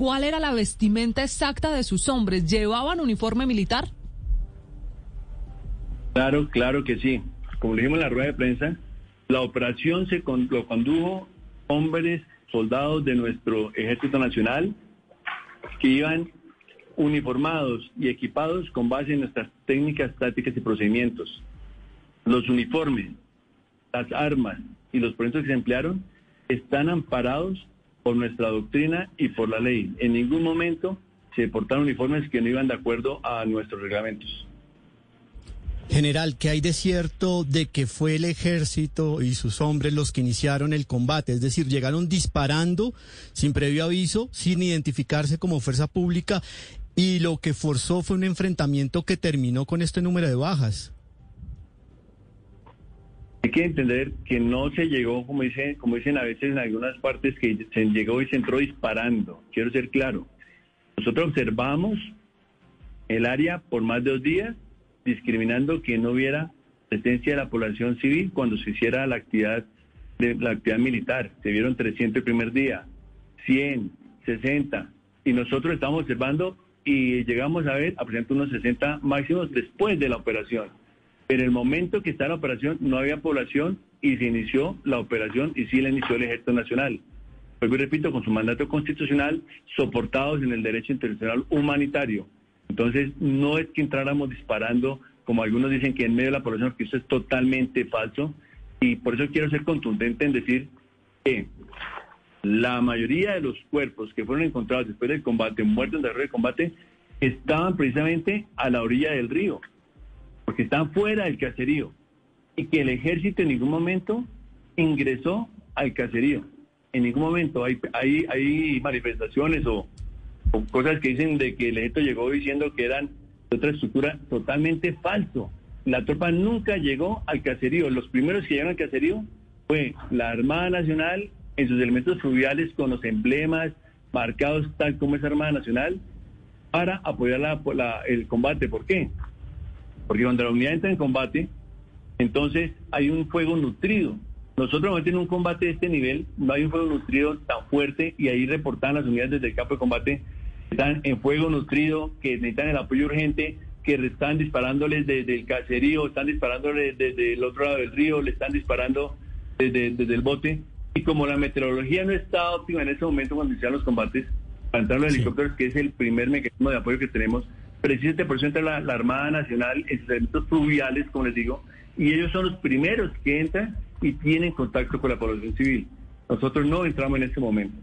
¿cuál era la vestimenta exacta de sus hombres? ¿Llevaban uniforme militar? Claro, claro que sí. Como dijimos en la rueda de prensa, la operación se lo condujo hombres, soldados de nuestro Ejército Nacional que iban uniformados y equipados con base en nuestras técnicas, tácticas y procedimientos. Los uniformes, las armas y los proyectos que se emplearon están amparados por nuestra doctrina y por la ley. En ningún momento se portaron uniformes que no iban de acuerdo a nuestros reglamentos. General, ¿qué hay de cierto de que fue el ejército y sus hombres los que iniciaron el combate? Es decir, llegaron disparando sin previo aviso, sin identificarse como fuerza pública y lo que forzó fue un enfrentamiento que terminó con este número de bajas. Hay que entender que no se llegó, como dicen, como dicen a veces en algunas partes, que se llegó y se entró disparando. Quiero ser claro. Nosotros observamos el área por más de dos días discriminando que no hubiera presencia de la población civil cuando se hiciera la actividad de la actividad militar. Se vieron 300 el primer día, 100, 60 y nosotros estamos observando y llegamos a ver aproximadamente unos 60 máximos después de la operación. En el momento que está la operación no había población y se inició la operación y sí la inició el Ejército Nacional. Pues repito, con su mandato constitucional, soportados en el derecho internacional humanitario. Entonces, no es que entráramos disparando, como algunos dicen que en medio de la población, que eso es totalmente falso. Y por eso quiero ser contundente en decir que la mayoría de los cuerpos que fueron encontrados después del combate, muertos en el de combate, estaban precisamente a la orilla del río, porque estaban fuera del caserío. Y que el ejército en ningún momento ingresó al caserío. En ningún momento hay, hay, hay manifestaciones o, cosas que dicen de que el ejército llegó diciendo que eran de otra estructura, totalmente falso. La tropa nunca llegó al caserío. Los primeros que llegaron al caserío fue la Armada Nacional en sus elementos fluviales con los emblemas marcados tal como es Armada Nacional para apoyar la, el combate. ¿Por qué? Porque cuando la unidad entra en combate, entonces hay un fuego nutrido. Nosotros en un combate de este nivel no hay un fuego nutrido tan fuerte y ahí reportan las unidades desde el campo de combate están en fuego nutrido, que necesitan el apoyo urgente, que están disparándoles desde el caserío, están disparándoles desde el otro lado del río, le están disparando desde, desde el bote. Y como la meteorología no está óptima en ese momento cuando inician los combates, para entrar los helicópteros, que es el primer mecanismo de apoyo que tenemos, precisamente por eso entra la, Armada Nacional en sus fluviales, como les digo, y ellos son los primeros que entran y tienen contacto con la población civil. Nosotros no entramos en ese momento.